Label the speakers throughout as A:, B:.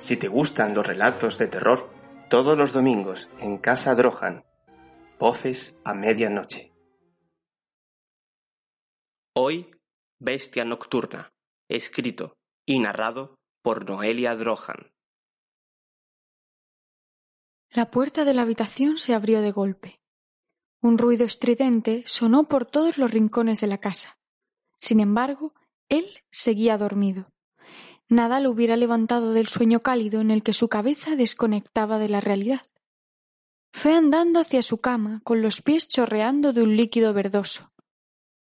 A: Si te gustan los relatos de terror, todos los domingos en Casa Drohan, voces a medianoche. Hoy, Bestia Nocturna, escrito y narrado por Noelia Drohan.
B: La puerta de la habitación se abrió de golpe. Un ruido estridente sonó por todos los rincones de la casa. Sin embargo, él seguía dormido. Nada lo hubiera levantado del sueño cálido en el que su cabeza desconectaba de la realidad. Fue andando hacia su cama, con los pies chorreando de un líquido verdoso.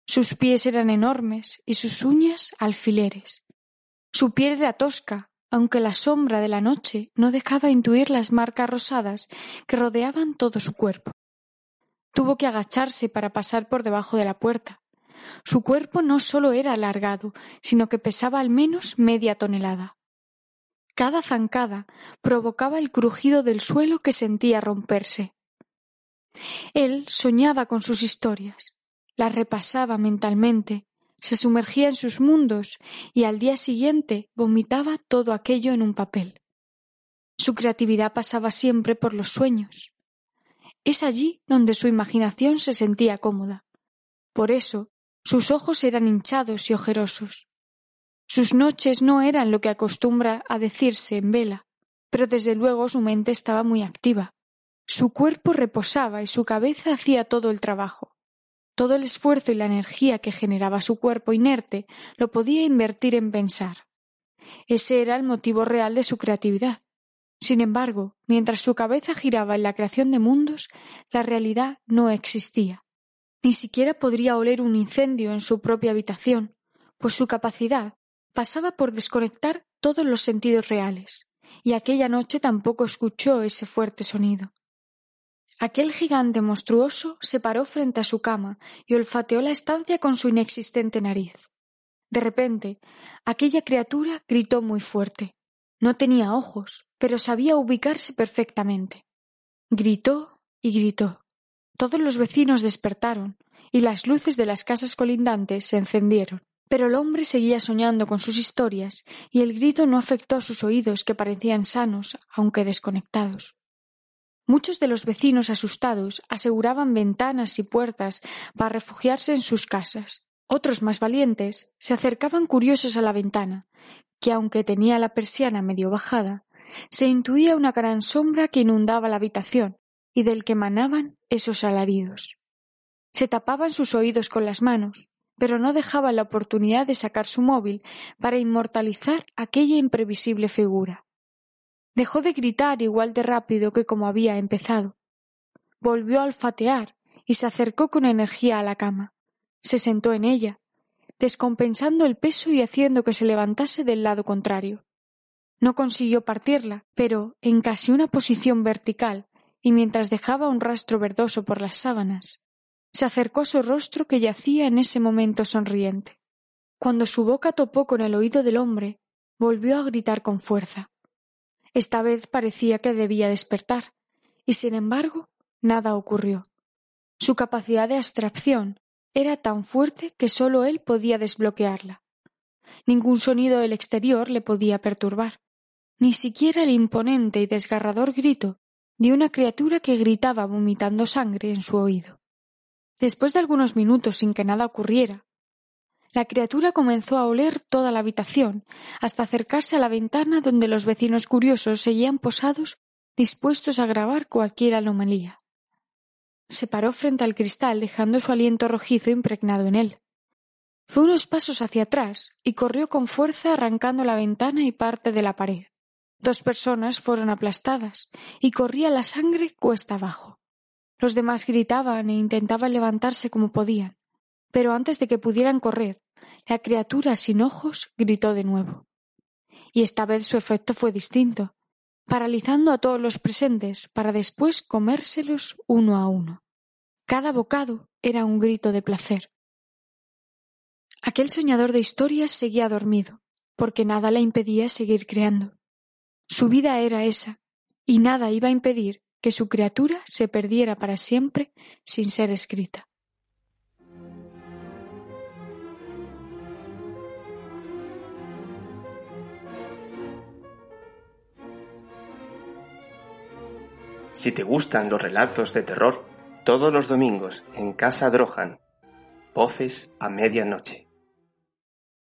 B: Sus pies eran enormes y sus uñas alfileres. Su piel era tosca, aunque la sombra de la noche no dejaba intuir las marcas rosadas que rodeaban todo su cuerpo. Tuvo que agacharse para pasar por debajo de la puerta. Su cuerpo no solo era alargado, sino que pesaba al menos media tonelada. Cada zancada provocaba el crujido del suelo que sentía romperse. Él soñaba con sus historias, las repasaba mentalmente, se sumergía en sus mundos y al día siguiente vomitaba todo aquello en un papel. Su creatividad pasaba siempre por los sueños. Es allí donde su imaginación se sentía cómoda. Por eso sus ojos eran hinchados y ojerosos. Sus noches no eran lo que acostumbra a decirse en vela, pero desde luego su mente estaba muy activa. Su cuerpo reposaba y su cabeza hacía todo el trabajo. Todo el esfuerzo y la energía que generaba su cuerpo inerte lo podía invertir en pensar. Ese era el motivo real de su creatividad. Sin embargo, mientras su cabeza giraba en la creación de mundos, la realidad no existía. Ni siquiera podría oler un incendio en su propia habitación, pues su capacidad pasaba por desconectar todos los sentidos reales, y aquella noche tampoco escuchó ese fuerte sonido. Aquel gigante monstruoso se paró frente a su cama y olfateó la estancia con su inexistente nariz. De repente, aquella criatura gritó muy fuerte. No tenía ojos, pero sabía ubicarse perfectamente. Gritó y gritó. Todos los vecinos despertaron y las luces de las casas colindantes se encendieron. Pero el hombre seguía soñando con sus historias y el grito no afectó a sus oídos que parecían sanos, aunque desconectados. Muchos de los vecinos asustados aseguraban ventanas y puertas para refugiarse en sus casas. Otros más valientes se acercaban curiosos a la ventana, que aunque tenía la persiana medio bajada, se intuía una gran sombra que inundaba la habitación y del que emanaban esos alaridos. Se tapaban sus oídos con las manos, pero no dejaban la oportunidad de sacar su móvil para inmortalizar aquella imprevisible figura. Dejó de gritar igual de rápido que como había empezado. Volvió a olfatear y se acercó con energía a la cama. Se sentó en ella, descompensando el peso y haciendo que se levantase del lado contrario. No consiguió partirla, pero en casi una posición vertical, y mientras dejaba un rastro verdoso por las sábanas, se acercó a su rostro que yacía en ese momento sonriente. Cuando su boca topó con el oído del hombre, volvió a gritar con fuerza. Esta vez parecía que debía despertar, y sin embargo nada ocurrió. Su capacidad de abstracción era tan fuerte que sólo él podía desbloquearla. Ningún sonido del exterior le podía perturbar, ni siquiera el imponente y desgarrador grito de una criatura que gritaba vomitando sangre en su oído. Después de algunos minutos sin que nada ocurriera, la criatura comenzó a oler toda la habitación, hasta acercarse a la ventana donde los vecinos curiosos seguían posados dispuestos a grabar cualquier anomalía. Se paró frente al cristal dejando su aliento rojizo impregnado en él. Fue unos pasos hacia atrás y corrió con fuerza arrancando la ventana y parte de la pared. Dos personas fueron aplastadas y corría la sangre cuesta abajo. Los demás gritaban e intentaban levantarse como podían, pero antes de que pudieran correr, la criatura sin ojos gritó de nuevo. Y esta vez su efecto fue distinto, paralizando a todos los presentes para después comérselos uno a uno. Cada bocado era un grito de placer. Aquel soñador de historias seguía dormido, porque nada le impedía seguir creando. Su vida era esa, y nada iba a impedir que su criatura se perdiera para siempre sin ser escrita.
A: Si te gustan los relatos de terror, todos los domingos en Casa Drohan, Voces a Medianoche.